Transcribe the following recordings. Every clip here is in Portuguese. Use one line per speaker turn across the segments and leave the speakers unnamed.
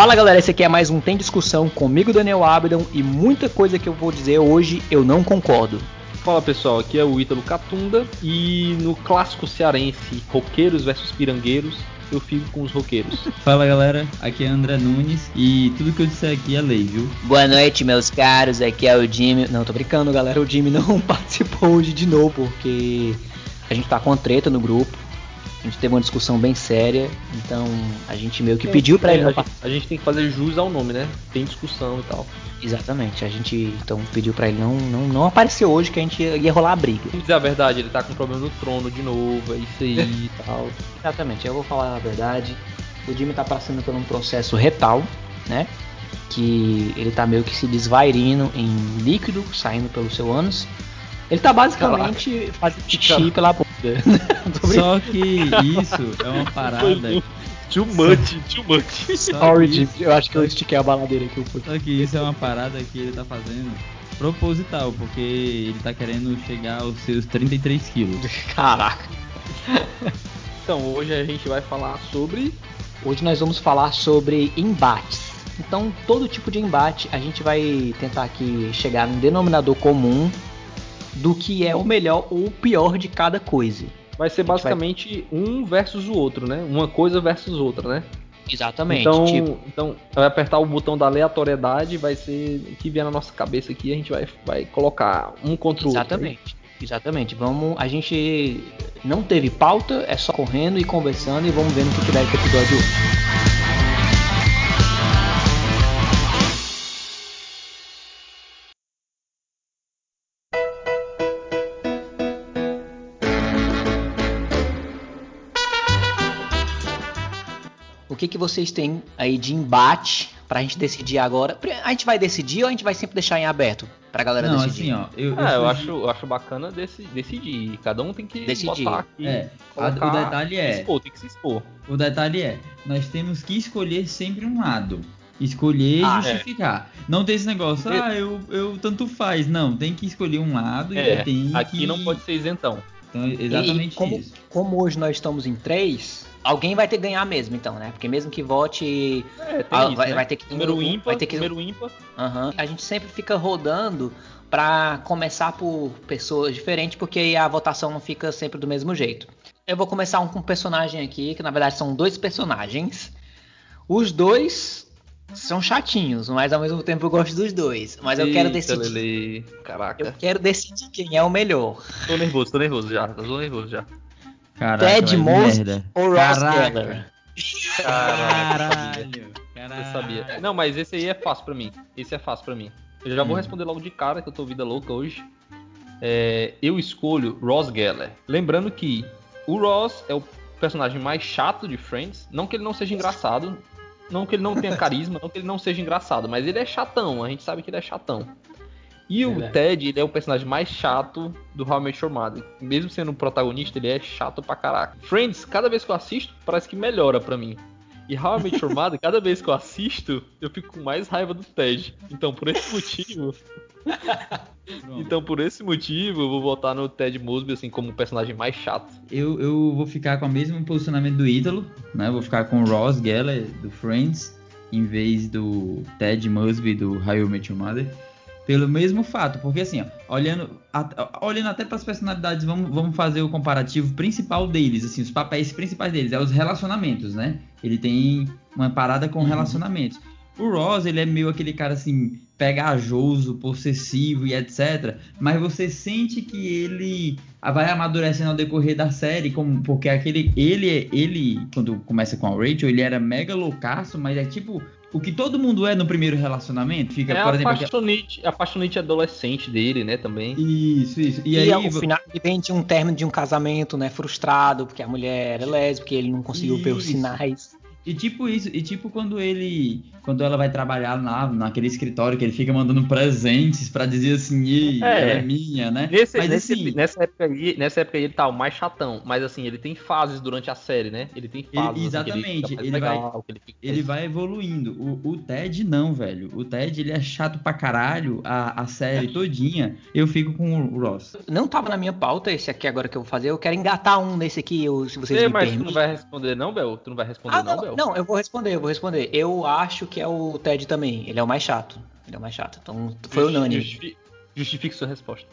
Fala galera, esse aqui é mais um Tem Discussão comigo, Daniel Abdon, e muita coisa que eu vou dizer hoje eu não concordo.
Fala pessoal, aqui é o Ítalo Catunda e no clássico cearense Roqueiros versus Pirangueiros, eu fico com os roqueiros.
Fala galera, aqui é André Nunes e tudo que eu disser aqui é lei, viu?
Boa noite, meus caros, aqui é o Jimmy. Não, tô brincando, galera, o Jimmy não participou hoje de novo porque a gente tá com uma treta no grupo. A gente teve uma discussão bem séria, então a gente meio que é, pediu para ele.
A gente, a gente tem que fazer jus ao nome, né? Tem discussão e tal.
Exatamente, a gente então pediu para ele não, não, não aparecer hoje que a gente ia rolar a briga.
Dizer a verdade, ele tá com problema no trono de novo, é isso aí e tal.
Exatamente, eu vou falar a verdade. O Jimmy tá passando por um processo retal, né? Que ele tá meio que se desvairindo em líquido saindo pelo seu ânus. Ele tá basicamente Caraca. fazendo xixi pela bunda.
Só que isso é uma parada.
Too much, too much.
Sorry, eu acho que eu estiquei a baladeira aqui um
pouquinho. Só que isso é uma parada que ele tá fazendo proposital, porque ele tá querendo chegar aos seus 33 quilos.
Caraca.
Então, hoje a gente vai falar sobre.
Hoje nós vamos falar sobre embates. Então, todo tipo de embate a gente vai tentar aqui chegar num denominador comum do que é o melhor ou o pior de cada coisa.
Vai ser basicamente vai... um versus o outro, né? Uma coisa versus outra, né?
Exatamente.
Então, tipo... então vai apertar o botão da aleatoriedade, vai ser o que vier na nossa cabeça aqui, a gente vai, vai colocar um contra o
outro. Exatamente. Exatamente. Vamos, a gente não teve pauta, é só correndo e conversando e vamos vendo o que, dá esse episódio hoje. Que, que vocês têm aí de embate pra gente decidir agora? A gente vai decidir ou a gente vai sempre deixar em aberto pra galera
Não,
decidir?
Assim, ó,
eu, eu, é, eu acho, eu acho bacana desse, decidir. Cada um tem que
decidir.
botar aqui.
É, a, o detalhe é.
Se expor, tem que se expor.
O detalhe é, nós temos que escolher sempre um lado. Escolher e ah, é. justificar. É. Não tem esse negócio, ah, eu, eu tanto faz. Não, tem que escolher um lado
é,
e tem
aqui
que...
não pode ser isentão.
Então, exatamente
e como,
isso.
Como hoje nós estamos em três, alguém vai ter que ganhar mesmo, então, né? Porque mesmo que vote.
É, a,
isso, vai,
né?
vai, ter que.
Número ímpar,
vai ter que,
número ímpar.
Uhum, a gente sempre fica rodando para começar por pessoas diferentes, porque a votação não fica sempre do mesmo jeito. Eu vou começar um com um personagem aqui, que na verdade são dois personagens. Os dois são chatinhos, mas ao mesmo tempo eu gosto dos dois. Mas eu quero decidir.
Lele. Caraca.
Eu quero decidir quem é o melhor.
Tô nervoso, tô nervoso já. Tô nervoso já.
Caraca, Ted Mosby ou Ross Geller?
Caralho. Caralho. Eu sabia. Não, mas esse aí é fácil pra mim. Esse é fácil pra mim. Eu já vou hum. responder logo de cara, que eu tô vida louca hoje. É, eu escolho Ross Geller. Lembrando que o Ross é o personagem mais chato de Friends. Não que ele não seja engraçado. Não que ele não tenha carisma, não que ele não seja engraçado, mas ele é chatão, a gente sabe que ele é chatão. E o é Ted, ele é o personagem mais chato do How I Met Your Mother. Mesmo sendo o protagonista, ele é chato pra caraca. Friends, cada vez que eu assisto, parece que melhora pra mim. E How I Met Your Mother, cada vez que eu assisto, eu fico com mais raiva do Ted. Então, por esse motivo... então, por esse motivo, eu vou votar no Ted Mosby, assim, como o personagem mais chato.
Eu, eu vou ficar com o mesmo posicionamento do ídolo, né? vou ficar com o Ross Geller, do Friends, em vez do Ted Mosby, do How I Met Your Mother pelo mesmo fato, porque assim, ó, olhando, a, olhando até para as personalidades, vamos, vamos fazer o comparativo principal deles, assim, os papéis principais deles, é os relacionamentos, né? Ele tem uma parada com uhum. relacionamentos. O Ross, ele é meio aquele cara assim, pegajoso, possessivo e etc. Mas você sente que ele vai amadurecendo ao decorrer da série, como porque aquele ele ele quando começa com a Rachel, ele era mega loucaço, mas é tipo o que todo mundo é no primeiro relacionamento. Fica,
é
por exemplo,
apaixonite, apaixonite adolescente dele, né, também.
Isso, isso.
E, e aí, o final vem de um término de um casamento, né, frustrado, porque a mulher era lésbica, ele não conseguiu isso. ver os sinais.
E tipo isso, e tipo quando ele, quando ela vai trabalhar lá naquele escritório que ele fica mandando presentes para dizer assim, ei, é, ela é minha, né?
Nesse, mas, nesse, assim, nessa época aí, nessa época aí ele tá o mais chatão, mas assim, ele tem fases durante a série, né? Ele tem fases.
Ele, exatamente, assim, ele, ele, legal, vai, ele, ele, vai evoluindo. O, o, Ted não, velho. O Ted ele é chato pra caralho a, a série todinha. Eu fico com o Ross.
Não tava na minha pauta esse aqui agora que eu vou fazer. Eu quero engatar um nesse aqui, eu, se vocês Ei, me
mas
permitem.
tu não vai responder não, Bel? Tu não vai responder ah, não,
não
Bel? Léo?
Não, eu vou responder, eu vou responder. Eu acho que é o Ted também. Ele é o mais chato. Ele é o mais chato. Então foi
Justi-
unânime.
justifi- Justifique sua resposta.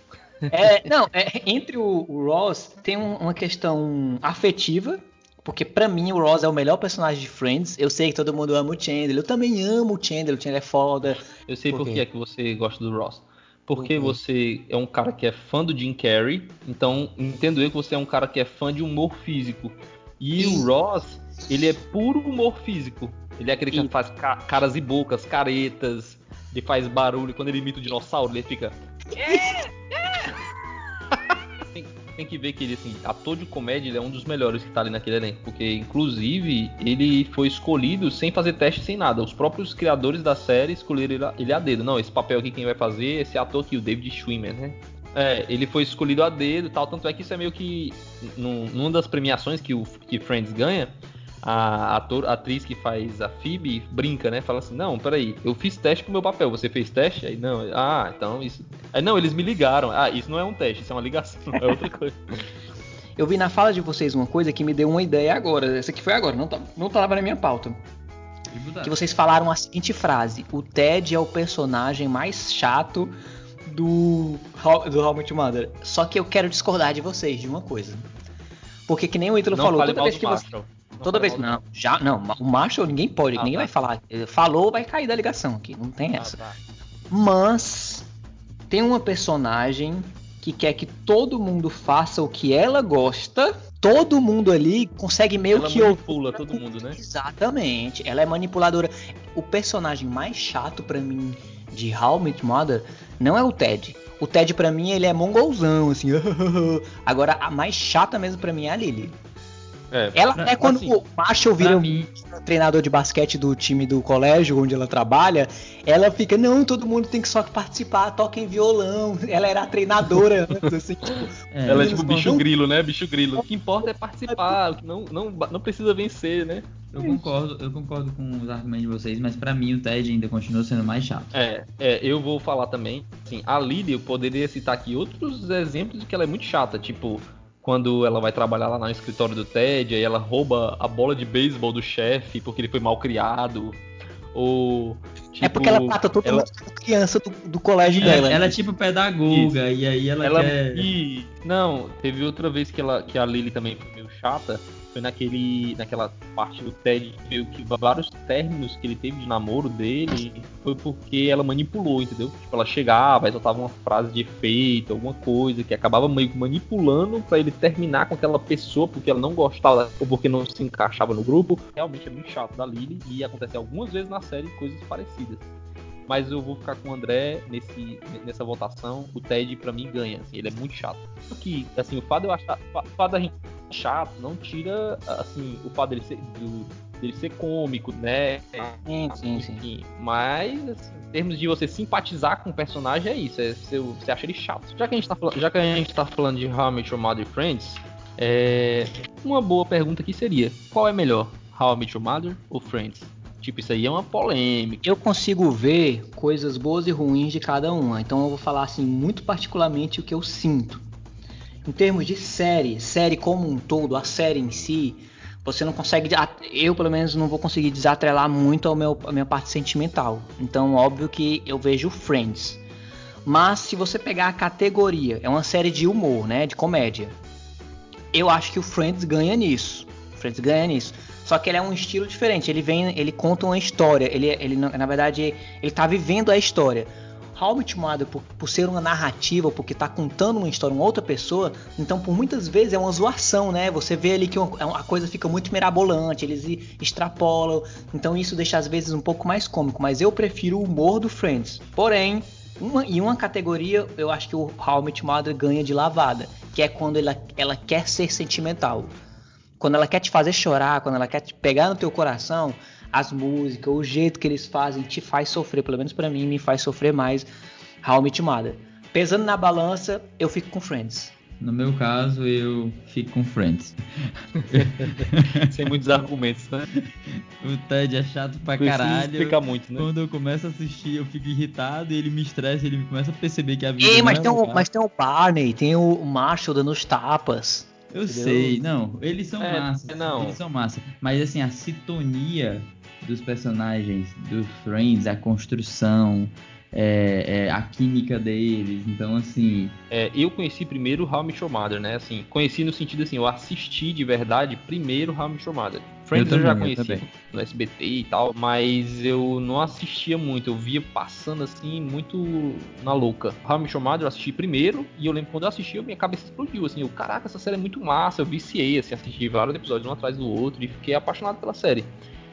É, não, é, entre o, o Ross tem um- uma questão afetiva, porque pra mim o Ross é o melhor personagem de Friends. Eu sei que todo mundo ama o Chandler, eu também amo o Chandler, o Chandler é foda.
Eu sei
Por
por, que é que você gosta do Ross. Porque
Por quê?
você é um cara que é fã do Jim Carrey, então entendo eu que você é um cara que é fã de humor físico. E
Isso.
o Ross, ele é puro humor físico. Ele é aquele que
Isso.
faz ca- caras e bocas, caretas, ele faz barulho. Quando ele imita o dinossauro, ele fica. tem, tem que ver que ele, assim, ator de comédia, ele é um dos melhores que tá ali naquele elenco. Porque, inclusive, ele foi escolhido sem fazer teste, sem nada. Os próprios criadores da série escolheram ele a- ele a dedo. Não, esse papel aqui quem vai fazer é esse ator aqui, o David Schwimmer, né? É, ele foi escolhido a dedo e tal. Tanto é que isso é meio que. Num, numa das premiações que o que Friends ganha, a, ator, a atriz que faz a Phoebe brinca, né? Fala assim: Não, peraí, eu fiz teste pro meu papel, você fez teste? Aí não, ah, então isso. Aí não, eles me ligaram. Ah, isso não é um teste, isso é uma ligação, é outra coisa.
Eu vi na fala de vocês uma coisa que me deu uma ideia agora. Essa aqui foi agora, não, tá, não tava na minha pauta. Que vocês falaram a seguinte frase: O Ted é o personagem mais chato do, How- do How Your Mother. Só que eu quero discordar de vocês de uma coisa. Porque que nem o Ítalo
não
falou, toda vez que você.
Não
Toda vez. Não, já. Não, o Marshall ninguém pode,
Ah,
ninguém
tá.
vai falar. Falou, vai cair da ligação aqui. Não tem
do-
essa.
Ah, tá.
Mas tem uma personagem que quer que todo mundo faça o que ela gosta. Todo mundo ali consegue meio
Ela
que ouvir.
manipula todo mundo, né?
Exatamente. Ela é manipuladora. O personagem mais chato pra mim de How Met Mother não é o Ted. O Ted pra mim ele é mongolzão assim. Agora a mais chata mesmo pra mim é a Lily.
É,
Ela
Pra-
é quando
assim,
o Marshall vira
mim,
um treinador de basquete do time do colégio onde ela trabalha, ela fica, não, todo mundo tem que só participar, toquem violão. Ela era a treinadora antes, assim, tipo,
é,
Ela é tipo
não-
bicho grilo, né? Bicho grilo. O que importa é participar, não, não, não precisa vencer, né?
eu concordo, eu concordo com os argumentos de vocês, mas pra mim o Ted ainda continua sendo mais chato.
É, é, eu vou falar também. Assim, a Lily, eu poderia citar aqui outros exemplos de que ela é muito chata, tipo quando ela vai trabalhar lá no escritório do Ted, aí ela rouba a bola de beisebol do chefe porque ele foi mal criado. Ou tipo,
é porque ela trata todo
ela-
mundo criança do, do colégio
Ela,
dela.
ela
né?
é tipo pedagoga, e aí ela,
ela
quer.
e não, teve outra vez que ela que a Lily também foi meio chata, foi naquele naquela parte do Ted, meio que vários términos que ele teve de namoro dele, foi porque ela manipulou, entendeu? Tipo, ela chegava, soltava uma frase de efeito, alguma coisa que acabava meio que manipulando pra ele terminar com aquela pessoa porque ela não gostava ou porque não se encaixava no grupo. Realmente é muito chato da Lily e acontece algumas vezes na série coisas parecidas. Mas eu vou ficar com o André nesse, nessa votação. O Ted, pra mim, ganha. assim, ele é muito chato. Só que, assim, o fato de eu achar. O gente chato não tira, assim, o fato dele ser, do- dele ser cômico, né?
Sim, sim, sim.
Mas, assim, em termos de você simpatizar com o personagem, é isso. É, você, você acha ele chato. Já que a gente tá, falando- já que a gente tá falando de How I Met Your Mother e Friends, é, uma boa pergunta aqui seria: qual é melhor, How I Met Your Mother ou Friends? Tipo, isso aí é uma polêmica.
Eu consigo ver coisas boas e ruins de cada uma, então eu vou falar assim muito particularmente o que eu sinto. Em termos de série, série como um todo, a série em si, você não consegue, eu pelo menos não vou conseguir desatrelar muito meu, a minha parte sentimental. Então, óbvio que eu vejo Friends. Mas se você pegar a categoria, é uma série de humor, né, de comédia. Eu acho que o Friends ganha nisso. O Friends ganha nisso. Só que ele é um estilo diferente. Ele vem, ele conta uma história. Ele, ele na verdade, ele tá vivendo a história. Your Mother, por, por ser uma narrativa, porque tá contando uma história, uma outra pessoa, então por muitas vezes é uma zoação, né? Você vê ali que uma- a coisa fica muito mirabolante, eles extrapolam, então isso deixa às vezes um pouco mais cômico, mas eu prefiro o humor do Friends. Porém, uma, em uma categoria, eu acho que o How I Mother ganha de lavada, que é quando ela, ela quer ser sentimental. Quando ela quer te fazer chorar, quando ela quer te pegar no teu coração, as músicas, o jeito que eles fazem te faz sofrer, pelo menos pra mim me faz sofrer mais How I Met Mother. Pesando na balança, eu fico com Friends.
No meu caso, eu fico com Friends.
Sem muitos argumentos, né?
O Ted é chato pra
Precisa
caralho.
explicar muito, né?
Quando eu começo a assistir, eu fico irritado e ele me estressa, ele começa a perceber que a vida
Ei,
não
mas
é
tem, mas tem o Barney, tem o Marshall dando os tapas.
Eu Entendeu? sei, não, eles são
é,
massa.
Não.
Eles são massa. Mas assim, a sintonia dos personagens, do Friends, a construção, é, é, a química deles. Então, assim.
É, eu conheci primeiro How I Met Your Mother, né? Assim, conheci no sentido assim, eu assisti de verdade primeiro How I Met Your Mother. Friends eu, também, eu já conheci eu no SBT e tal, mas eu não assistia muito, eu via passando assim, muito na louca. How I Met Your Mother eu assisti primeiro, e eu lembro quando eu assisti, minha cabeça explodiu, assim, eu, caraca, essa série é muito massa, eu viciei, assim, assisti vários episódios um atrás do outro, e fiquei apaixonado pela série,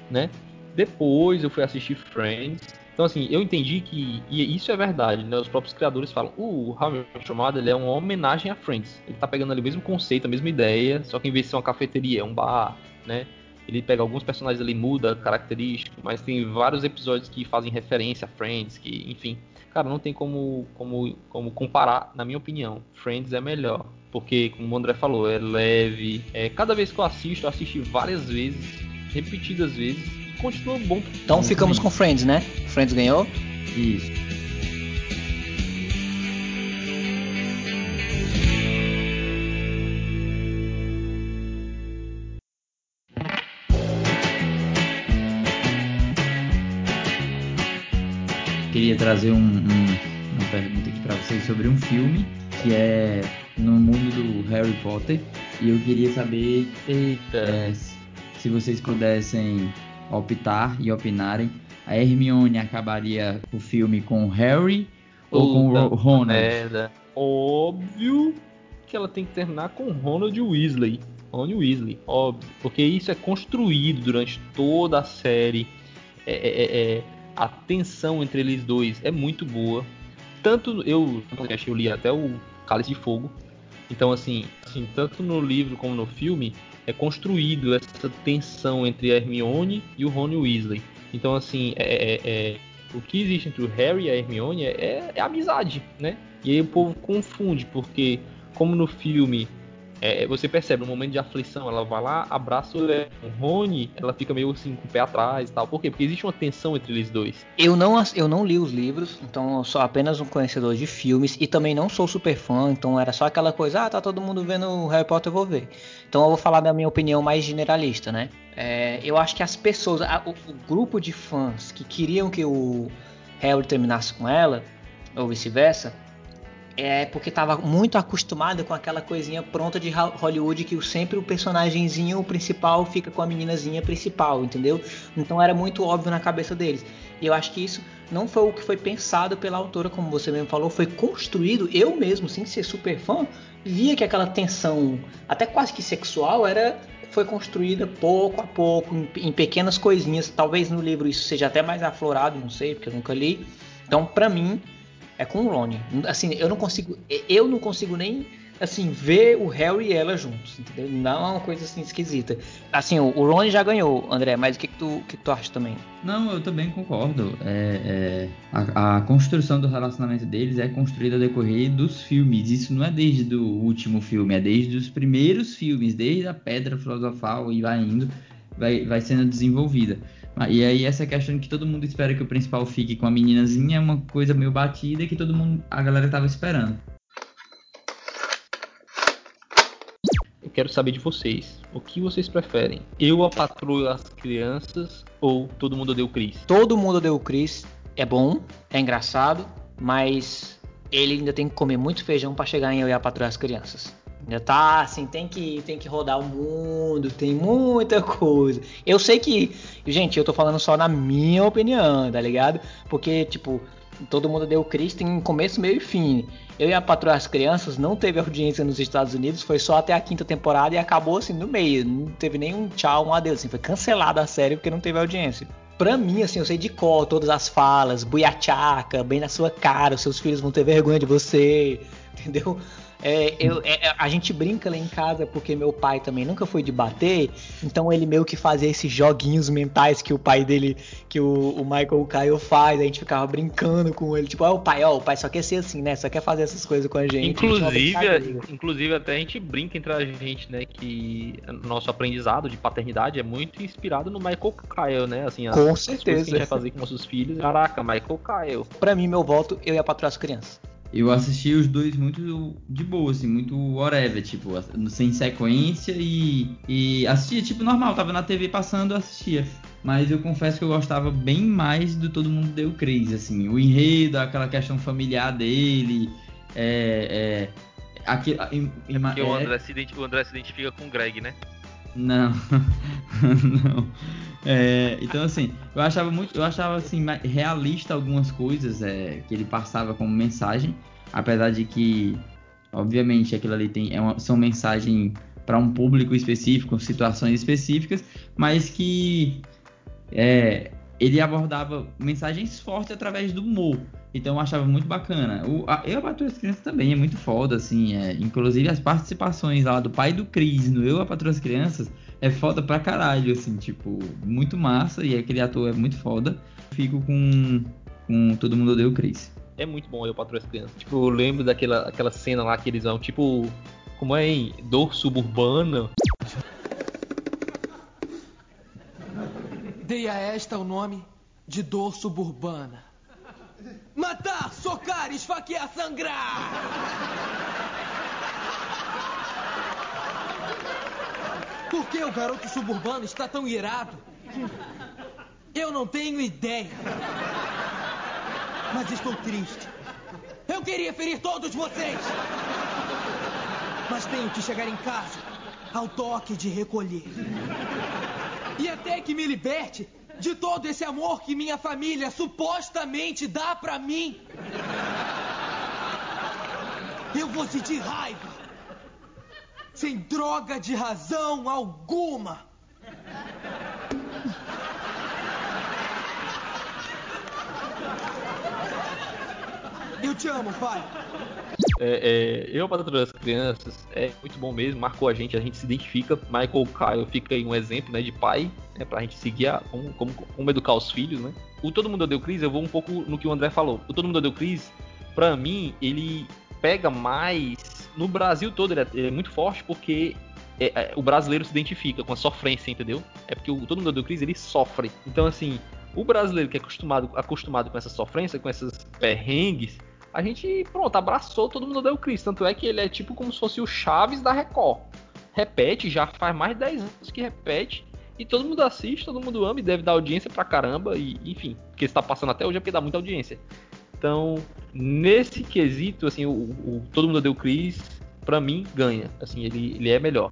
né? Depois eu fui assistir Friends, então, assim, eu entendi que, e isso é verdade, né? Os próprios criadores falam, o Chamado ele é uma homenagem a Friends. Ele tá pegando ali o mesmo conceito, a mesma ideia, só que em vez de ser uma cafeteria, é um bar, né? Ele pega alguns personagens ali, muda característico, mas tem vários episódios que fazem referência a Friends, que, enfim. Cara, não tem como, como, como comparar, na minha opinião. Friends é melhor. Porque, como o André falou, é leve. É, cada vez que eu assisto, eu assisti várias vezes, repetidas vezes continua bom.
Então ficamos com Friends, né? Friends ganhou?
Isso. Queria trazer um, um, uma pergunta aqui para vocês sobre um filme que é no mundo do Harry Potter e eu queria saber é, se vocês pudessem optar e opinarem, a Hermione acabaria o filme com Harry ou com o Ronald?
Merda. Óbvio que ela tem que terminar com Ronald Weasley. Ronald Weasley, óbvio. Porque isso é construído durante toda a série. É, é, é, é a tensão entre eles dois é muito boa. Tanto eu, eu li até o Cálice de Fogo. Então, assim, assim, tanto no livro como no filme, é construído essa tensão entre a Hermione e o Rony Weasley. Então, assim, é, é, é, o que existe entre o Harry e a Hermione é, é amizade, né? E aí o povo confunde, porque como no filme é, você percebe, no momento de aflição, ela vai lá, abraça o Rony, ela fica meio assim com o pé atrás e tal. Por quê? Porque existe uma tensão entre eles dois.
Eu não, eu não li os livros, então eu sou apenas um conhecedor de filmes e também não sou super fã, então era só aquela coisa, ah, tá todo mundo vendo Harry Potter, eu vou ver. Então eu vou falar da minha opinião mais generalista, né? É, eu acho que as pessoas, a, o, o grupo de fãs que queriam que o Harry terminasse com ela, ou vice-versa, é porque estava muito acostumada com aquela coisinha pronta de Hollywood que sempre o personagemzinho principal fica com a meninazinha principal, entendeu? Então era muito óbvio na cabeça deles. E eu acho que isso não foi o que foi pensado pela autora, como você mesmo falou, foi construído. Eu mesmo, sem ser super fã, via que aquela tensão, até quase que sexual, era foi construída pouco a pouco, em, em pequenas coisinhas. Talvez no livro isso seja até mais aflorado, não sei, porque eu nunca li. Então, para mim, é com o Ronnie. Assim, eu não consigo, eu não consigo nem assim ver o Harry e ela juntos, entendeu? Não é uma coisa assim esquisita. Assim, o, o Ronnie já ganhou, André, mas o que, que, tu, que tu acha também?
Não, eu também concordo. É, é, a, a, construção do relacionamento deles é construída a decorrer dos filmes. Isso não é desde o último filme, é desde os primeiros filmes, desde a Pedra Filosofal e vai indo, vai, vai sendo desenvolvida. Ah, e aí essa questão que todo mundo espera que o principal fique com a meninazinha é uma coisa meio batida que todo mundo, a galera tava esperando.
Eu quero saber de vocês. O que vocês preferem? Eu a patroa as crianças ou todo mundo deu Chris?
Todo mundo deu Chris. É bom, é engraçado, mas ele ainda tem que comer muito feijão para chegar em eu e a patroa as crianças. Ainda tá assim, tem que, tem que rodar o mundo, tem muita coisa. Eu sei que, gente, eu tô falando só na minha opinião, tá ligado? Porque, tipo, todo mundo deu Chris tem começo, meio e fim. Eu e a das Crianças não teve audiência nos Estados Unidos, foi só até a quinta temporada e acabou assim no meio. Não teve nenhum tchau, um adeus, assim, foi cancelada a série porque não teve audiência. Pra mim, assim, eu sei de cor todas as falas, buiachaca, bem na sua cara, os seus filhos vão ter vergonha de você, entendeu? É, eu, é, é, a gente brinca lá em casa porque meu pai também nunca foi de bater, então ele meio que fazia esses joguinhos mentais que o pai dele, que o, o Michael Caio faz, a gente ficava brincando com ele, tipo, ó, oh, o pai, ó, o pai só quer ser assim, né? Só quer fazer essas coisas com a gente.
Inclusive, inclusive até a gente brinca entre a gente, né, que nosso aprendizado de paternidade é muito inspirado no Michael Caio, né? Assim,
as, com certeza.
que a gente vai fazer com nossos filhos. Caraca, Michael Caio.
Pra mim, meu voto, eu ia patrulhar as crianças.
Eu assisti os dois muito de boa, assim, muito whatever, tipo, sem sequência e, e assistia, tipo, normal, tava na TV passando, assistia. Mas eu confesso que eu gostava bem mais do Todo Mundo Deu Crazy, assim, o enredo, aquela questão familiar dele, é... é
Aqui, em, em, é o, André se o André se identifica com o Greg, né?
Não, não. É, então assim, eu achava muito, eu achava assim realista algumas coisas é, que ele passava como mensagem, apesar de que, obviamente, aquilo ali tem é uma, são mensagens para um público específico, situações específicas, mas que é, ele abordava mensagens fortes através do humor. Então eu achava muito bacana. O, a, eu, a Patrulha das Crianças também é muito foda, assim. É, inclusive as participações lá do pai do Cris no Eu, a das Crianças, é foda pra caralho, assim, tipo, muito massa. E aquele ator é muito foda. Fico com, com Todo Mundo Odeia o Cris.
É muito bom Eu, Patrulha das Crianças. Tipo, eu lembro daquela aquela cena lá que eles vão, tipo, como é em Dor Suburbana.
Dei a esta o nome de Dor Suburbana. Matar, socar, esfaquear, sangrar! Por que o garoto suburbano está tão irado? Eu não tenho ideia. Mas estou triste. Eu queria ferir todos vocês. Mas tenho que chegar em casa ao toque de recolher. E até que me liberte, de todo esse amor que minha família supostamente dá para mim. Eu vou sentir raiva. Sem droga de razão alguma. Te amo, pai.
É, é, eu, Patrulha das Crianças, é muito bom mesmo, marcou a gente, a gente se identifica. Michael Kyle fica aí um exemplo né, de pai, né, pra gente seguir a, como, como, como educar os filhos, né? O Todo Mundo Deu Cris, eu vou um pouco no que o André falou. O Todo Mundo Deu Cris, pra mim, ele pega mais. No Brasil todo, ele é, ele é muito forte porque é, é, o brasileiro se identifica com a sofrência, entendeu? É porque o Todo Mundo Deu Cris, ele sofre. Então, assim, o brasileiro que é acostumado, acostumado com essa sofrência, com esses perrengues a gente, pronto, abraçou, todo mundo deu o Chris. Tanto é que ele é tipo como se fosse o Chaves da Record. Repete, já faz mais de 10 anos que repete. E todo mundo assiste, todo mundo ama e deve dar audiência pra caramba. E, enfim, porque está passando até hoje é porque dá muita audiência. Então, nesse quesito, assim, o, o todo mundo deu Chris, pra mim, ganha. Assim, ele, ele é melhor.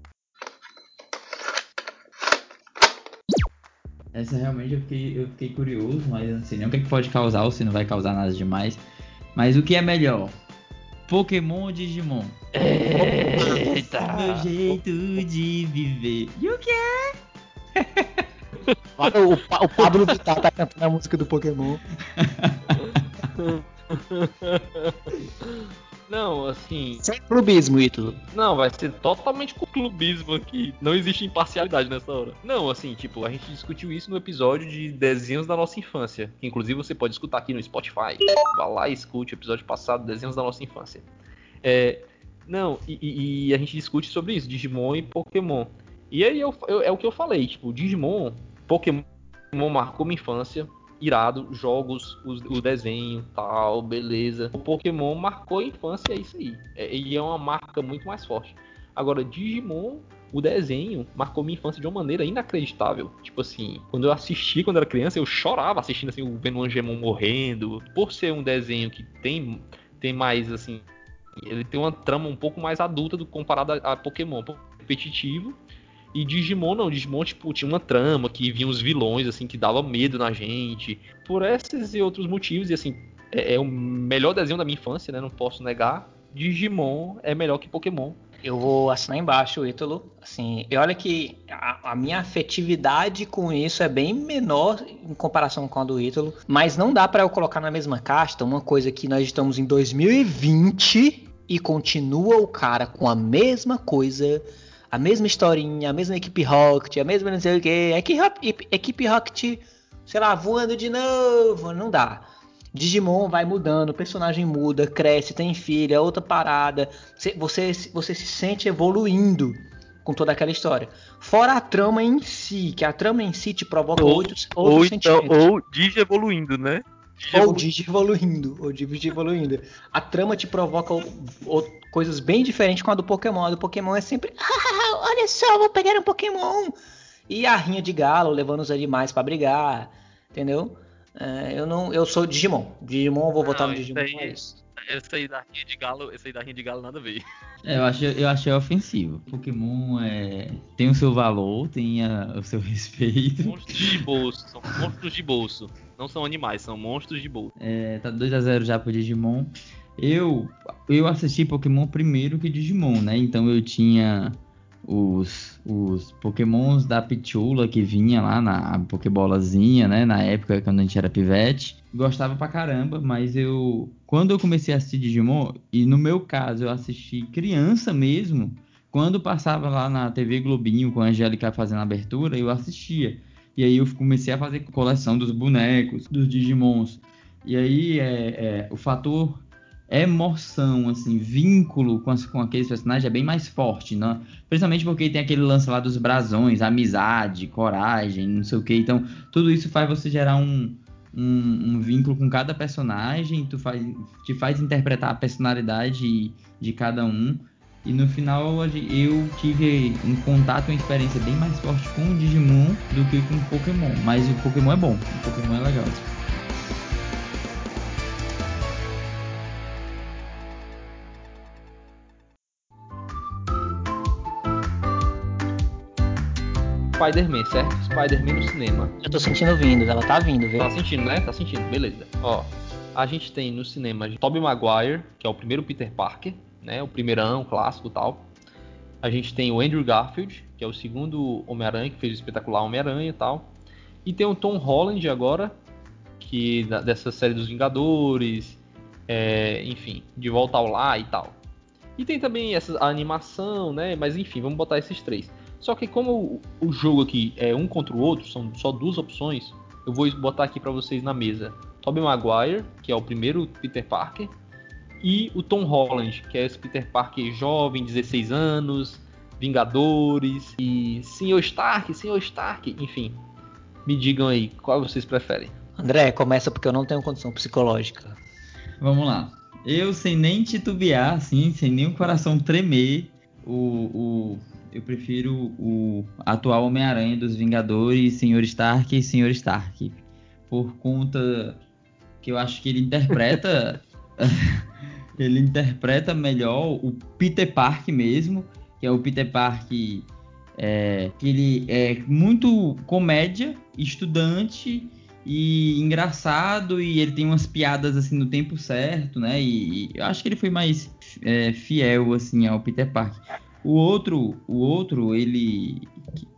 Essa realmente eu fiquei, eu fiquei curioso, mas não sei nem o que, é que pode causar ou se não vai causar nada demais. Mas o que é melhor? Pokémon ou Digimon?
Eita!
Meu jeito de viver. E o que é?
o, o Pablo Vittar tá cantando a música do Pokémon.
Não, assim.
Sem clubismo, Ítalo.
Não, vai ser totalmente com clubismo aqui. Não existe imparcialidade nessa hora. Não, assim, tipo, a gente discutiu isso no episódio de desenhos da nossa infância. Que inclusive você pode escutar aqui no Spotify. Vá lá e escute o episódio passado, Desenhos da Nossa Infância. É. Não, e, e a gente discute sobre isso, Digimon e Pokémon. E aí eu, eu, é o que eu falei, tipo, Digimon, Pokémon marcou minha infância irado, jogos, o, o desenho, tal, beleza. O Pokémon marcou a infância, é isso aí. É, e é uma marca muito mais forte. Agora, Digimon, o desenho, marcou minha infância de uma maneira inacreditável. Tipo assim, quando eu assisti quando era criança, eu chorava assistindo assim, o Angemon morrendo. Por ser um desenho que tem, tem mais assim. Ele tem uma trama um pouco mais adulta do comparado a, a Pokémon. Repetitivo e Digimon não, Digimon tipo, tinha uma trama que vinha os vilões assim que dava medo na gente. Por esses e outros motivos e assim, é, é o melhor desenho da minha infância, né? Não posso negar. Digimon é melhor que Pokémon.
Eu vou assinar embaixo, Ítalo. Assim, e olha que a, a, minha afetividade com isso é bem menor em comparação com a do Ítalo, mas não dá para eu colocar na mesma casta uma coisa que nós estamos em 2020 e continua o cara com a mesma coisa a mesma historinha, a mesma equipe Rocket, a mesma não sei o que, equipe, equipe Rocket, sei lá, voando de novo, não dá. Digimon vai mudando, o personagem muda, cresce, tem filha, outra parada. Você, você se sente evoluindo com toda aquela história. Fora a trama em si, que a trama em si te provoca ou, outros, outros
ou então, sentimentos. Ou Digi evoluindo, né?
Ou Digi evoluindo. Ou Digi evoluindo. A trama te provoca o, o, coisas bem diferentes com a do Pokémon. A do Pokémon é sempre. Ah, olha só, vou pegar um Pokémon. E a rinha de galo levando os animais para brigar. Entendeu? É, eu não. Eu sou Digimon. Digimon, eu vou votar no Digimon.
Aí, é isso. Esse aí da rinha de galo, esse aí da rinha de galo nada a ver.
É, eu achei, eu achei ofensivo. Pokémon é, tem o seu valor, tem a, o seu respeito.
Monstros de bolso, são monstros de bolso. Não são animais, são monstros de bolso.
É, tá 2x0 já pro Digimon. Eu, eu assisti Pokémon primeiro que Digimon, né? Então eu tinha os, os pokémons da Pichula que vinha lá na Pokébolazinha, né? Na época quando a gente era pivete. Gostava pra caramba, mas eu. Quando eu comecei a assistir Digimon, e no meu caso eu assisti criança mesmo, quando passava lá na TV Globinho com a Angélica fazendo a abertura, eu assistia. E aí eu comecei a fazer coleção dos bonecos, dos Digimons. E aí é, é, o fator emoção, assim, vínculo com, as, com aqueles personagens é bem mais forte, né? Principalmente porque tem aquele lance lá dos brasões, amizade, coragem, não sei o que. Então, tudo isso faz você gerar um, um, um, vínculo com cada personagem, tu faz, te faz interpretar a personalidade de cada um. E no final eu tive um contato, uma experiência bem mais forte com o Digimon do que com o Pokémon. Mas o Pokémon é bom, o Pokémon é legal.
Spider-Man, certo? Spider-Man no cinema.
Eu tô sentindo vindo, ela tá vindo, viu?
Tá sentindo, né? Tá sentindo, beleza. Ó, a gente tem no cinema Tobey Maguire, que é o primeiro Peter Parker, né? O primeirão, clássico e tal. A gente tem o Andrew Garfield, que é o segundo Homem-Aranha, que fez o espetacular Homem-Aranha e tal. E tem o Tom Holland agora, que dessa série dos Vingadores, é, enfim, de volta ao lar e tal. E tem também essa animação, né? Mas enfim, vamos botar esses três. Só que como o jogo aqui é um contra o outro, são só duas opções, eu vou botar aqui para vocês na mesa. Tobey Maguire, que é o primeiro Peter Parker, e o Tom Holland, que é esse Peter Parker jovem, 16 anos, Vingadores e Senhor Stark, Senhor Stark, enfim. Me digam aí, qual vocês preferem?
André, começa porque eu não tenho condição psicológica.
Vamos lá. Eu sem nem titubear, assim, sem nem o coração tremer, o, o eu prefiro o atual Homem-Aranha dos Vingadores, Senhor Stark e Senhor Stark. Por conta que eu acho que ele interpreta. ele interpreta melhor o Peter Park mesmo, que é o Peter Park é, que ele é muito comédia, estudante e engraçado e ele tem umas piadas assim no tempo certo, né? E, e eu acho que ele foi mais é, fiel assim ao Peter Park. O outro, o outro, ele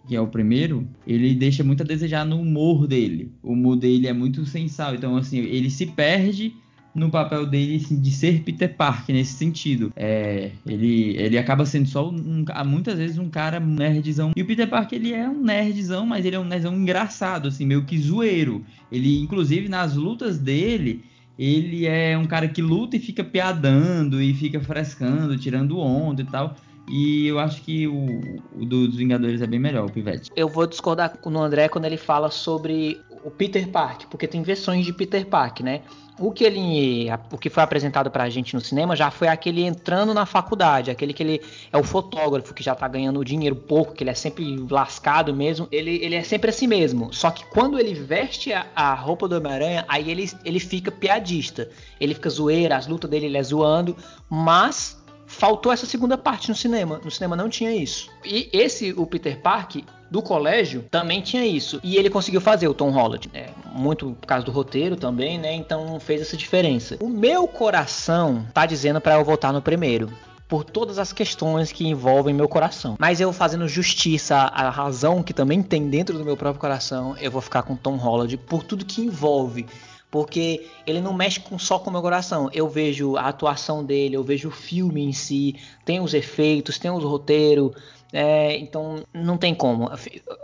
que é o primeiro, ele deixa muito a desejar no humor dele. O humor dele é muito sensal, então assim, ele se perde no papel dele assim, de ser Peter Parker nesse sentido. É, ele, ele acaba sendo só um, muitas vezes um cara nerdzão. E o Peter Parker ele é um nerdzão, mas ele é um nerdzão engraçado, assim, meio que zoeiro. Ele, inclusive, nas lutas dele, ele é um cara que luta e fica piadando e fica frescando, tirando onda e tal. E eu acho que o, o dos Vingadores é bem melhor, o Pivete.
Eu vou discordar no André quando ele fala sobre o Peter Park, porque tem versões de Peter Park, né? O que ele, o que foi apresentado pra gente no cinema já foi aquele entrando na faculdade, aquele que ele é o fotógrafo que já tá ganhando dinheiro pouco, que ele é sempre lascado mesmo. Ele, ele é sempre assim mesmo. Só que quando ele veste a, a roupa do Homem-Aranha, aí ele, ele fica piadista. Ele fica zoeira, as lutas dele ele é zoando, mas faltou essa segunda parte no cinema. No cinema não tinha isso. E esse, o Peter Park, do colégio, também tinha isso. E ele conseguiu fazer, o Tom Holland. Né? Muito por causa do roteiro também, né? Então fez essa diferença. O meu coração tá dizendo para eu voltar no primeiro por todas as questões que envolvem meu coração. Mas eu fazendo justiça à razão que também tem dentro do meu próprio coração, eu vou ficar com Tom Holland por tudo que envolve porque ele não mexe com, só com o meu coração. Eu vejo a atuação dele, eu vejo o filme em si, tem os efeitos, tem os roteiros, é, então não tem como.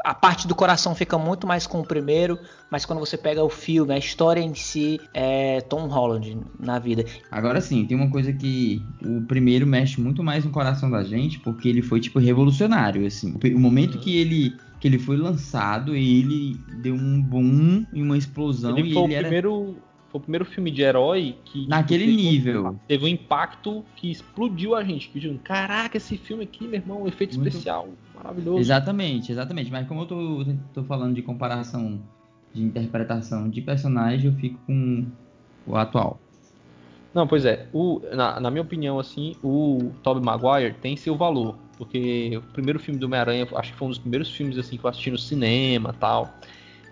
A parte do coração fica muito mais com o primeiro, mas quando você pega o filme, a história em si, é Tom Holland na vida.
Agora sim, tem uma coisa que o primeiro mexe muito mais no coração da gente, porque ele foi tipo revolucionário, assim. O momento que ele que ele foi lançado e ele deu um boom e uma explosão.
Ele
e
foi
ele
o
era...
primeiro foi o primeiro filme de herói que.
Naquele
teve um-
nível.
Teve um impacto que explodiu a gente. Que, tipo, Caraca, esse filme aqui, meu irmão, um efeito
Muito-
especial. Maravilhoso.
Exatamente, exatamente. Mas como eu tô, tô falando de comparação de interpretação de personagem, eu fico com o atual.
Não, pois é. O, na, na minha opinião, assim, o Tobey Maguire tem seu valor. Porque o primeiro filme do Homem-Aranha, acho que foi um dos primeiros filmes assim que eu assisti no cinema tal.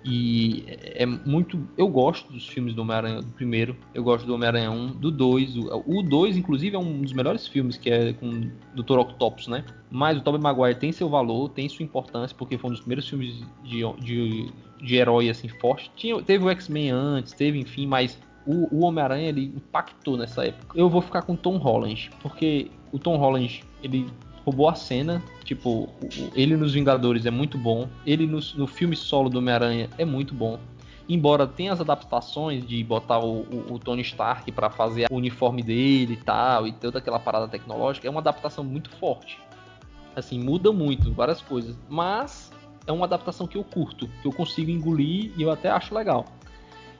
E é é muito. Eu gosto dos filmes do Homem-Aranha do primeiro. Eu gosto do Homem-Aranha 1, do 2. O 2, inclusive, é um dos melhores filmes, que é com o Dr. Octopus, né? Mas o Tobey Maguire tem seu valor, tem sua importância, porque foi um dos primeiros filmes de, de, de herói assim forte. Tinha, teve o X-Men antes, teve, enfim, mas o, o Homem-Aranha ele impactou nessa época. Eu vou ficar com Tom Holland, porque o Tom Holland ele roubou a cena. Tipo, ele nos Vingadores é muito bom. Ele no, no filme solo do Homem-Aranha é muito bom. Embora tenha as adaptações de botar o, o- o Tony Stark para fazer o uniforme dele e tal, e toda aquela parada tecnológica, é uma adaptação muito forte. Assim, muda muito, várias coisas. Mas é uma adaptação que eu curto, que eu consigo engolir e eu até acho legal.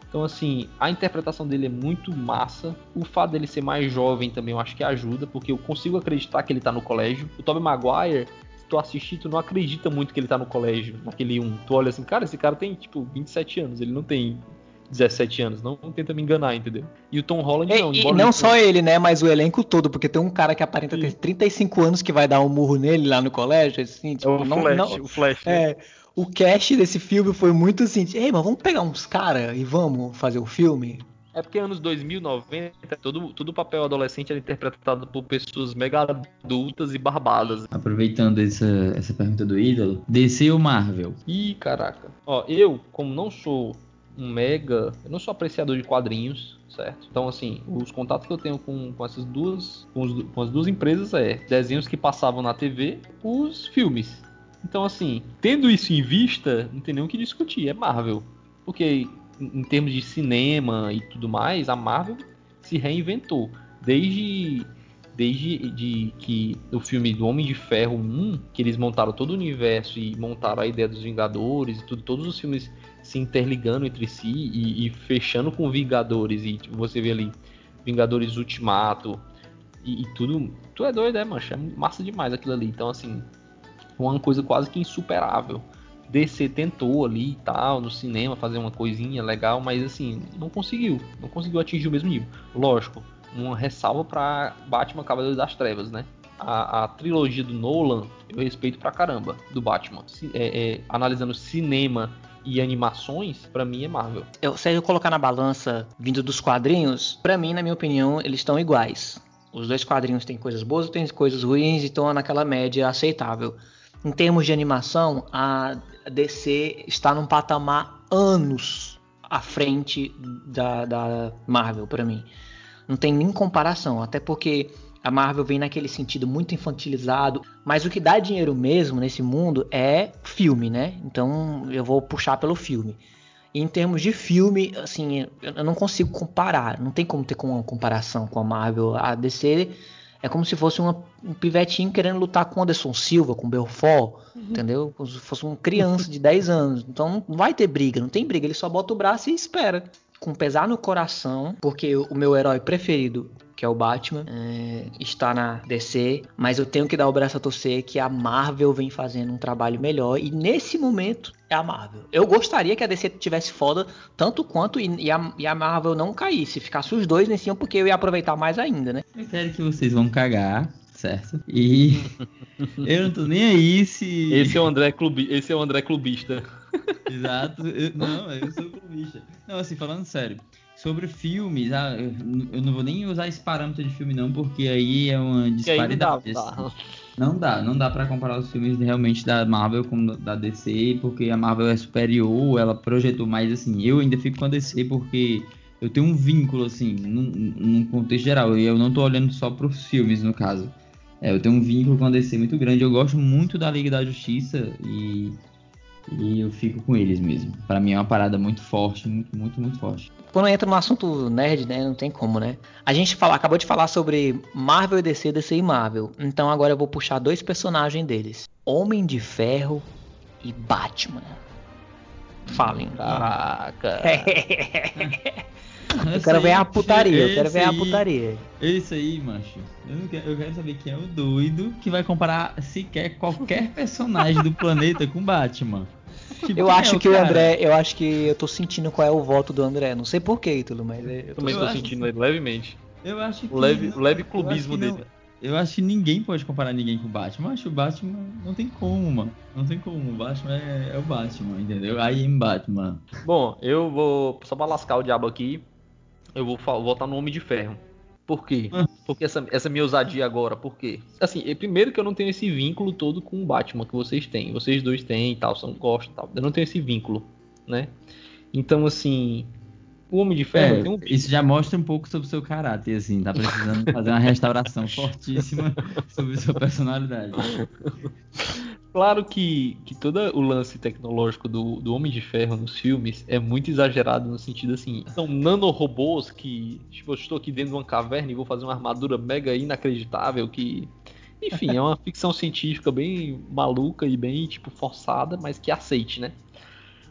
Então, assim, a interpretação dele é muito massa. O fato dele ser mais jovem também eu acho que ajuda, porque eu consigo acreditar que ele tá no colégio. O Tobey Maguire, se tu assistir, tu não acredita muito que ele tá no colégio, naquele 1. Tu olha assim, cara, esse cara tem, tipo, 27 anos, ele não tem 17 anos. Não, não tenta me enganar, entendeu? E o Tom Holland
E,
não.
e
embora
não
ele-
só ele, né? Mas o elenco todo, porque tem um cara que aparenta ter
Sim.
35 anos que vai dar um murro nele lá no colégio, assim,
É
tipo,
o
não,
Flash,
não-
o Flash, né?
O cast desse filme foi muito assim, ei, mas vamos pegar uns caras e vamos fazer o filme?
É porque anos 2000, 90, todo, todo papel adolescente era interpretado por pessoas mega adultas e barbadas.
Aproveitando essa, essa pergunta do ídolo, DC ou Marvel?
Ih, caraca. Ó, eu, como não sou um mega. Eu não sou apreciador de quadrinhos, certo? Então, assim, os contatos que eu tenho com, com essas duas. Com, os- com as duas empresas é desenhos que passavam na TV, os filmes. Então, assim, tendo isso em vista, não tem nem o que discutir, é Marvel. Porque, em, termos de cinema e tudo mais, a Marvel se reinventou. Desde desde de que o filme do Homem de Ferro 1, que eles montaram todo o universo e montaram a ideia dos Vingadores e tudo, todos os filmes se interligando entre si e, e fechando com Vingadores e tipo, você vê ali Vingadores Ultimato e, e tudo, tu é doido, é, mancha, é massa demais aquilo ali. Então assim, uma coisa quase que insuperável. DC tentou ali e tal, no cinema, fazer uma coisinha legal, mas assim, não conseguiu. Não conseguiu atingir o mesmo nível. Lógico, uma ressalva pra Batman Cavaleiro das Trevas, né? A, a trilogia do Nolan, eu respeito pra caramba, do Batman. É, é, analisando cinema e animações, pra mim é Marvel.
Eu, se eu colocar na balança vindo dos quadrinhos, pra mim, na minha opinião, eles estão iguais. Os dois quadrinhos têm coisas boas e têm coisas ruins e estão naquela média aceitável. Em termos de animação, a DC está num patamar anos à frente da, da Marvel pra mim. Não tem nem comparação, até porque a Marvel vem naquele sentido muito infantilizado, mas o que dá dinheiro mesmo nesse mundo é filme, né? Então eu vou puxar pelo filme. E em termos de filme, assim, eu não consigo comparar, não tem como ter uma comparação com a Marvel. A DC é como se fosse uma- um pivetinho querendo lutar com o Anderson Silva, com o Belfort, entendeu? Como se fosse uma criança de 10 anos. Então não vai ter briga, não tem briga, ele só bota o braço e espera. Com pesar no coração, porque o meu herói preferido, que é o Batman, é, está na DC, mas eu tenho que dar o braço a torcer que a Marvel vem fazendo um trabalho melhor e nesse momento é a Marvel. Eu gostaria que a DC tivesse foda tanto quanto e, e a, e a Marvel não caísse, ficasse os dois nesse um, porque eu ia aproveitar mais ainda, né?
Eu quero que vocês vão cagar, certo? E eu não tô nem aí se.
Esse é o André, clubi, esse é o André clubista.
Exato. Eu- não, eu sou clubista. Não, assim, falando sério. Sobre filmes, ah, eu, não vou nem usar esse parâmetro de filme não, porque aí é uma
Que aí não dá,
disparidade. assim. Não dá, não dá pra comparar os filmes realmente da Marvel com da DC, porque a Marvel é superior, ela projetou mais assim. Eu ainda fico com a DC porque eu tenho um vínculo assim, num, num contexto geral, e eu não tô olhando só pros filmes no caso. É, eu tenho um vínculo com a DC muito grande. Eu gosto muito da Liga da Justiça e, e eu fico com eles mesmo. Pra mim é uma parada muito forte, muito, muito, muito forte.
Quando entra no assunto nerd, né, não tem como, né? A gente fala, acabou de falar sobre Marvel e DC, DC e Marvel. Então agora eu vou puxar dois personagens deles. Homem de Ferro e Batman. Falem.
Caraca.
Eu quero ver a putaria, eu quero ver a
aí-
putaria.
Esse aí, macho. Eu, não quero, eu quero saber quem é o doido que vai comparar sequer qualquer personagem do planeta com Batman.
Eu acho
é
que o? André, eu acho que eu tô sentindo qual é o voto do André. Não sei por que, Ítalo, mas eu tô
Também
Eu
estou
acho
sentindo ele levemente.
Eu acho que.
O leve,
não-
o leve
eu
clubismo
não-
dele.
Eu acho que ninguém pode comparar ninguém com o Batman. Eu acho que o Batman não tem como, mano. Não tem como. O Batman é, é o Batman, entendeu? I am Batman.
Bom, eu vou. Só pra lascar o diabo aqui, eu vou votar no Homem de Ferro. Por quê?
Ah.
Porque essa, essa minha ousadia agora, por quê? Assim, é, primeiro que eu não tenho esse vínculo todo com o Batman que vocês têm. Vocês dois têm e tal, são gostam e tal. Eu não tenho esse vínculo, né? Então, assim. O Homem de Ferro
É,
tem um
isso já mostra um pouco sobre o seu caráter, assim. Tá precisando fazer uma restauração fortíssima sobre sua personalidade.
Claro que, que todo o lance tecnológico do, do Homem de Ferro nos filmes é muito exagerado no sentido assim, são nanorobôs que, tipo, eu estou aqui dentro de uma caverna e vou fazer uma armadura mega inacreditável que, enfim, é uma ficção científica bem maluca e bem, tipo, forçada, mas que aceite, né?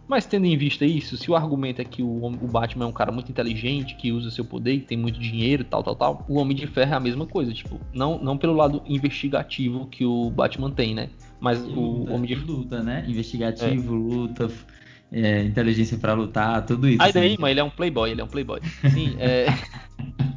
Mas tendo em vista isso, se o argumento é que o, o Batman é um cara muito inteligente, que usa seu poder, que tem muito dinheiro, tal, tal, tal, o Homem de Ferro é a mesma coisa, tipo, não, não pelo lado investigativo que o Batman tem, né? Mas
E
o
luta,
Homem de
luta, né? Investigativo, luta, f- é, inteligência pra lutar, tudo isso.
Aí
assim.
daí, mas ele é um playboy, ele é um playboy. Sim, é,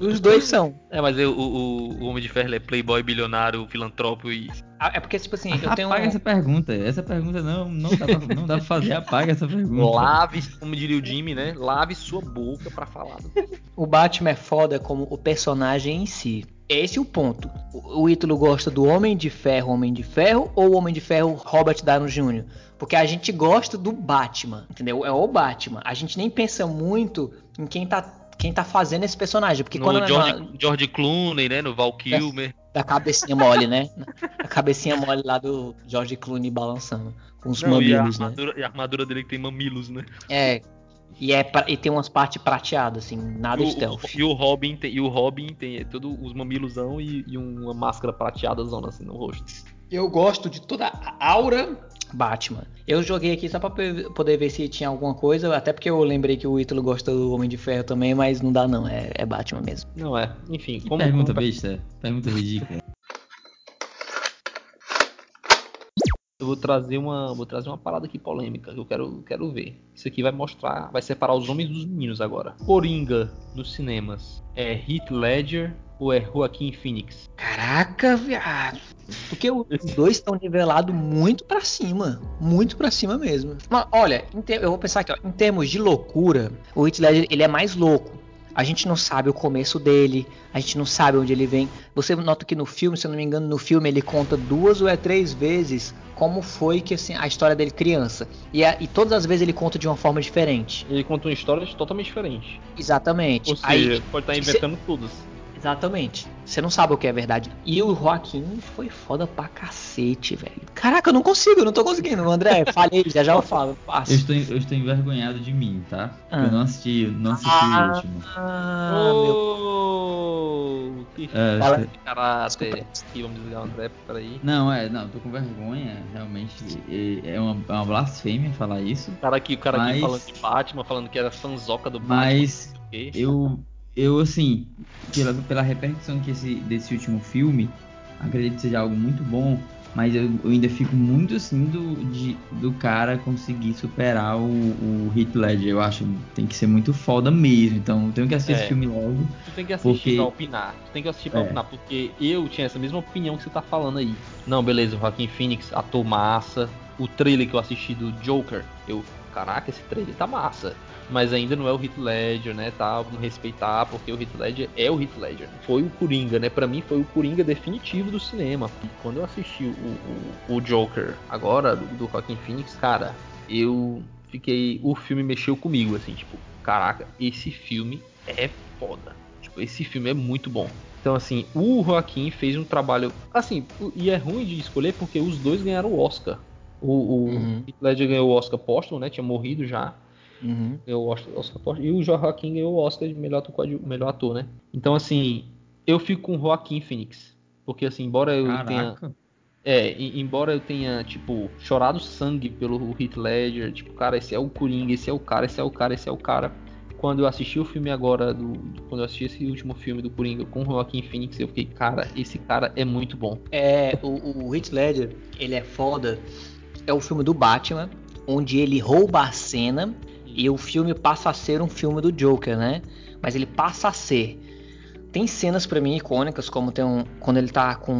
Os dois são.
é mas eu- o, o, o Homem de Ferro é playboy, bilionário, filantropo e.
Ah, É porque, tipo assim, eu tenho.
Apaga essa pergunta. Essa pergunta não, não, dá pra, não dá pra fazer. Apaga essa pergunta.
Lave, como diria o Jimmy, né? Lave sua boca pra falar.
O Batman é foda como o personagem em si. Esse é o ponto. O Ítalo gosta do Homem de Ferro, Homem de Ferro ou o Homem de Ferro Robert Downey Jr.? Porque a gente gosta do Batman, entendeu? É o Batman. A gente nem pensa muito em quem tá, quem tá fazendo esse personagem. Porque
No
quando é
George,
na-
George Clooney, né? No Val Kilmer.
da cabecinha mole, né? A cabecinha mole lá do George Clooney balançando. Com os
Não, e a,
mamilos, né?
armadura, e a armadura dele que tem mamilos, né?
É. E, é pra- e tem umas partes prateadas, assim, nada
E o,
stealth.
e o Robin tem, e o Robin tem todos os mamilosão e, e uma máscara prateada zona assim no rosto.
Eu gosto de toda a aura Batman. Eu joguei aqui só pra poder ver se tinha alguma coisa, até porque eu lembrei que o Ítalo gosta do Homem de Ferro também, mas não dá não, é, é Batman mesmo.
Não é. Enfim,
Que
como.
pergunta
como-
besta. Pergunta ridícula.
Eu vou trazer uma, vou trazer uma parada aqui polêmica que eu quero, quero ver. Isso aqui vai mostrar, vai separar os homens dos meninos agora. Coringa nos cinemas é Heath Ledger ou é Joaquin Phoenix?
Caraca, viado. Porque os dois estão nivelados muito pra cima. Muito pra cima mesmo. Mas, olha, eu vou pensar aqui, ó, em termos de loucura, o Heath Ledger, ele é mais louco. A gente não sabe o começo dele, a gente não sabe onde ele vem. Você nota que no filme, se eu não me engano, no filme ele conta duas ou é três vezes como foi que assim, a história dele criança. E, a- e todas as vezes ele conta de uma forma diferente.
Ele conta uma história totalmente diferente.
Exatamente.
Ou seja,
Aí,
pode estar
se-
inventando todas.
Exatamente. Você não sabe o que é verdade. E o Joaquim foi foda pra cacete, velho. Caraca, eu não consigo, eu não tô conseguindo. André, falei, já já eu falo.
Eu
Passo.
estou, eu estou envergonhado de mim, tá?
Ah.
Eu não assisti, não assisti
Ah.
o último.
Ah, meu.
Oh, que
É,
Fala-
acho que-.
Aqui, vamos desligar o André, peraí.
Não, é, não, tô com vergonha, realmente. É é uma, é uma blasfêmia falar isso.
O cara aqui, o cara aqui
Mas-
falando de Batman, falando que era fanzoca do Batman.
Mas eu, eu assim, pela, pela repercussão que esse, desse último filme, acredito que seja algo muito bom, mas eu, eu ainda fico muito assim do, de, do cara conseguir superar o, o Heath Ledger. Eu acho que tem que ser muito foda mesmo. Então eu tenho que assistir
É.
esse filme logo.
Tu tem que assistir
Porque-
pra opinar. Tu tem que assistir pra
É.
opinar, porque eu tinha essa mesma opinião que você tá falando aí. Não, beleza, o Joaquim Phoenix, ator massa. O trailer que eu assisti do Joker, eu, caraca, esse trailer tá massa. Mas ainda não é o Heath Ledger, né? Tá, vamos respeitar, porque o Heath Ledger é o Heath Ledger. Foi o Coringa, né? Pra mim foi o Coringa definitivo do cinema. Quando eu assisti o, o, o Joker agora, do, do Joaquim Phoenix, cara, eu fiquei. O filme mexeu comigo, assim, tipo, caraca, esse filme é foda. Tipo, esse filme é muito bom. Então, assim, o Joaquim fez um trabalho. Assim, e é ruim de escolher porque os dois ganharam o Oscar. O, o
Uhum.
Heath Ledger ganhou o Oscar póstumo, né? Tinha morrido já.
Uhum.
O Oscar, Oscar. E o Joaquim ganhou o Oscar de melhor ator, melhor ator, né? Então, assim, eu fico com o Joaquim Phoenix. Porque, assim, embora eu tenha.
Caraca.
É, e- embora eu tenha, tipo, chorado sangue pelo Heath Ledger, tipo, cara, esse é o Coringa, esse é o cara, esse é o cara, esse é o cara. quando eu assisti o filme agora, do, quando eu assisti esse último filme do Coringa com o Joaquin Phoenix, eu fiquei, cara, esse cara é muito bom.
É, o, o Heath Ledger, ele é foda. É o filme do Batman, onde ele rouba a cena e o filme passa a ser um filme do Joker, né? Mas ele passa a ser. Tem cenas pra mim icônicas, como tem um, quando ele tá com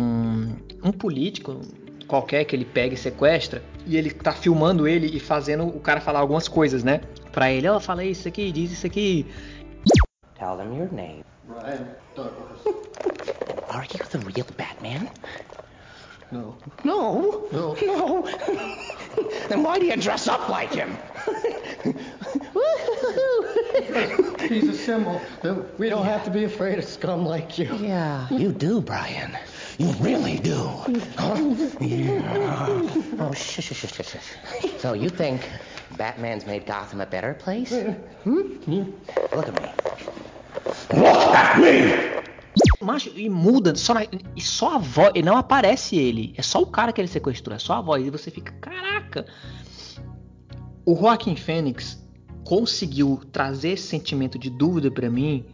um político qualquer que ele pega e sequestra, e ele tá filmando ele e fazendo o cara falar algumas coisas, né? Pra ele, ó, fala isso aqui, diz isso aqui.
Tell them your name.
Brian Douglas.
Are you the real Batman?
No.
No.
No.
No. then why do you dress up like him?
He's a symbol. We don't have to be afraid of scum like you.
yeah, you do, Brian. You really do. Huh? Yeah. Oh, shush, shush, shush, shush. So you think Batman's made Gotham a better place? Hmm? Look at me. Look at me!
Macho, e muda, só na- e só a voz, e não aparece ele. É só o cara que ele sequestrou, é só a voz. E você fica, caraca. O Joaquin Phoenix conseguiu trazer esse sentimento de dúvida pra mim,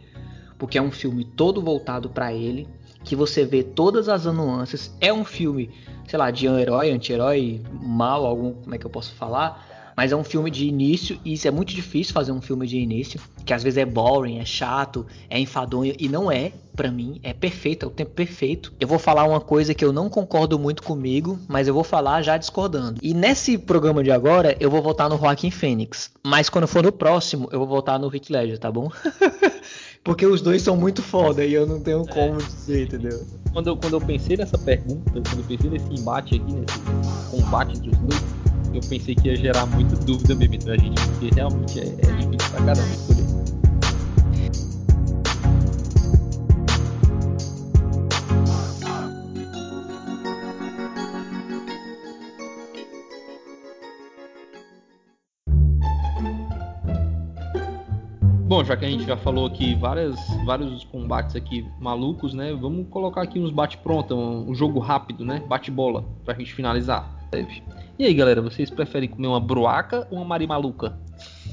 porque é um filme todo voltado pra ele, que você vê todas as nuances. É um filme, sei lá, de herói, anti-herói, mal, algum, como é que eu posso falar? Mas é um filme de início, e isso é muito difícil fazer um filme de início, que às vezes é boring, é chato, é enfadonho, e não é, pra mim, é perfeito, é o tempo perfeito. Eu vou falar uma coisa que eu não concordo muito comigo, mas eu vou falar já discordando. E nesse programa de agora, eu vou votar no Joaquin Phoenix, mas quando for no próximo, eu vou votar no Heath Ledger, tá bom? Porque os dois são muito foda e eu não tenho como dizer, entendeu?
Quando eu, quando eu pensei nessa pergunta, quando eu pensei nesse embate aqui, nesse combate entre os dois, eu pensei que ia gerar muita dúvida mesmo entre a gente, porque realmente é, é difícil pra caramba escolher. Bom, já que a gente já falou aqui várias, vários combates aqui malucos, né? Vamos colocar aqui uns bate-pronta, um, um jogo rápido, né? Bate-bola, pra gente finalizar. Leve. E aí, galera, vocês preferem comer uma bruaca ou uma marimaluca?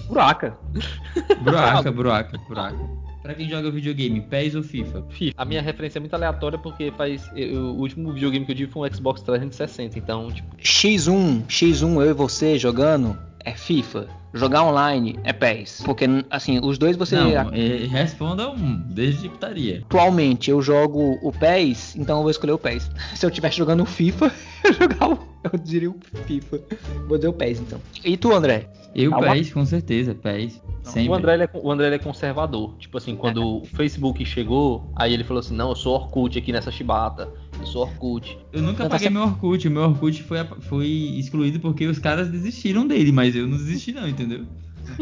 Buraca.
Buraca, buraca, buraca. Pra quem joga videogame, PES ou FIFA?
FIFA. A minha referência é muito aleatória porque faz. eu- o último videogame que eu tive foi um Xbox 360, então, tipo,
X1, X1, eu e você jogando é FIFA. Jogar online é PES. Porque, assim, os dois você.
Não, é, responda um, desde de putaria.
Atualmente eu jogo o PES, então eu vou escolher o PES. Se eu estivesse jogando o FIFA, eu jogar o. Eu diria o FIFA. Vou dizer o PES então. E tu, André?
Eu,
Calma.
PES, com certeza, PES. Sempre.
o André, ele é, o André ele é conservador. Tipo assim, quando o Facebook chegou, aí ele falou assim: Não, eu sou Orkut aqui nessa chibata. Eu sou Orkut.
Eu nunca
tá
paguei meu Orkut. O meu Orkut foi, foi excluído porque os caras desistiram dele, mas eu não desisti não, entendeu?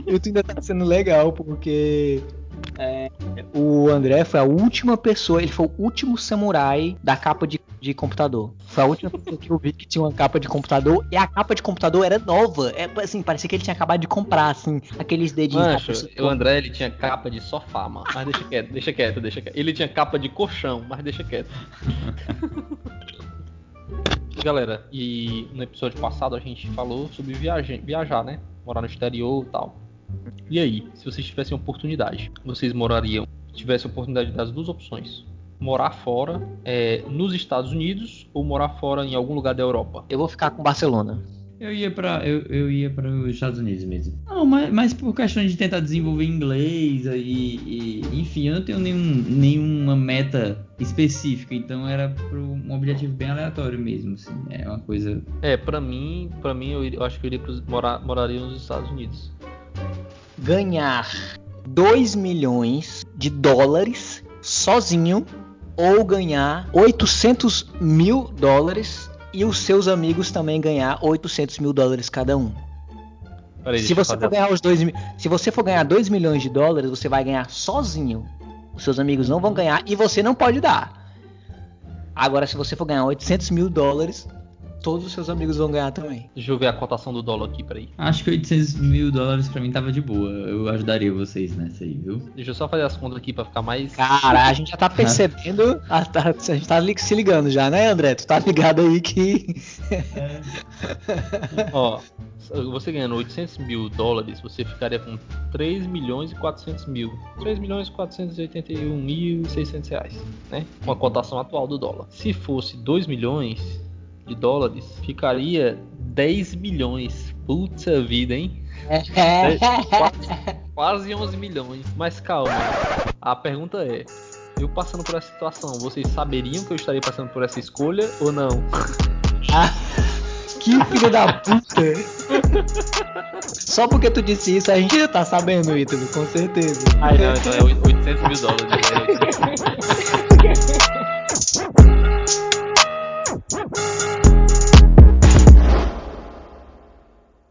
E tu ainda tá sendo legal, porque. é, o André foi a última pessoa, ele foi o último samurai da capa de, de computador. Foi a última pessoa que eu vi que tinha uma capa de computador e a capa de computador era nova. É assim, parecia que ele tinha acabado de comprar, assim, aqueles dedinhos.
Mancho, o André ele tinha capa de sofá, mano. Mas deixa quieto, deixa quieto, deixa quieto. Ele tinha capa de colchão, mas deixa quieto. Galera, e no episódio passado a gente falou sobre viajar, viajar, né? Morar no exterior e tal. E aí, se vocês tivessem oportunidade, vocês morariam, se tivessem oportunidade das duas opções, morar fora, é, nos Estados Unidos ou morar fora em algum lugar da Europa?
Eu vou ficar com Barcelona.
Eu ia para eu, eu ia para os Estados Unidos mesmo. Não, mas, mas por questão de tentar desenvolver inglês e, e enfim, eu não tenho nenhum, nenhuma meta específica, então era pro um objetivo bem aleatório mesmo, assim. É uma coisa
É, pra mim, para mim eu, eu acho que eu iria pros- morar, moraria nos Estados Unidos.
Ganhar 2 milhões de dólares sozinho ou ganhar 800 mil dólares e os seus amigos também ganhar 800 mil dólares cada um.
Peraí,
Se você for ganhar os dois, se você for ganhar 2 milhões de dólares, você vai ganhar sozinho. Os seus amigos não vão ganhar e você não pode dar. Agora, se você for ganhar 800 mil dólares, todos os seus amigos vão ganhar também.
Deixa eu ver a cotação do dólar aqui, peraí.
Acho que 800 mil dólares pra mim tava de boa. Eu ajudaria vocês nessa aí, viu?
Deixa eu só fazer as contas aqui pra ficar mais.
Cara, a gente já tá percebendo. a, tá- a gente tá li- se ligando já, né, André? Tu tá ligado aí que.
Ó, você ganhando 800 mil dólares, você ficaria com 3 milhões e 400 mil. 3 milhões e 481 mil e 600 reais, né? Com a cotação atual do dólar. Se fosse 2 milhões de dólares, ficaria 10 milhões. Puta vida, hein? Quase 11 milhões. Mas calma, a pergunta é: eu passando por essa situação, vocês saberiam que eu estaria passando por essa escolha ou não?
que filho da puta! Só porque tu disse isso, a gente já tá sabendo, Ítalo, com certeza.
Ai, não, então é 800 mil dólares. né?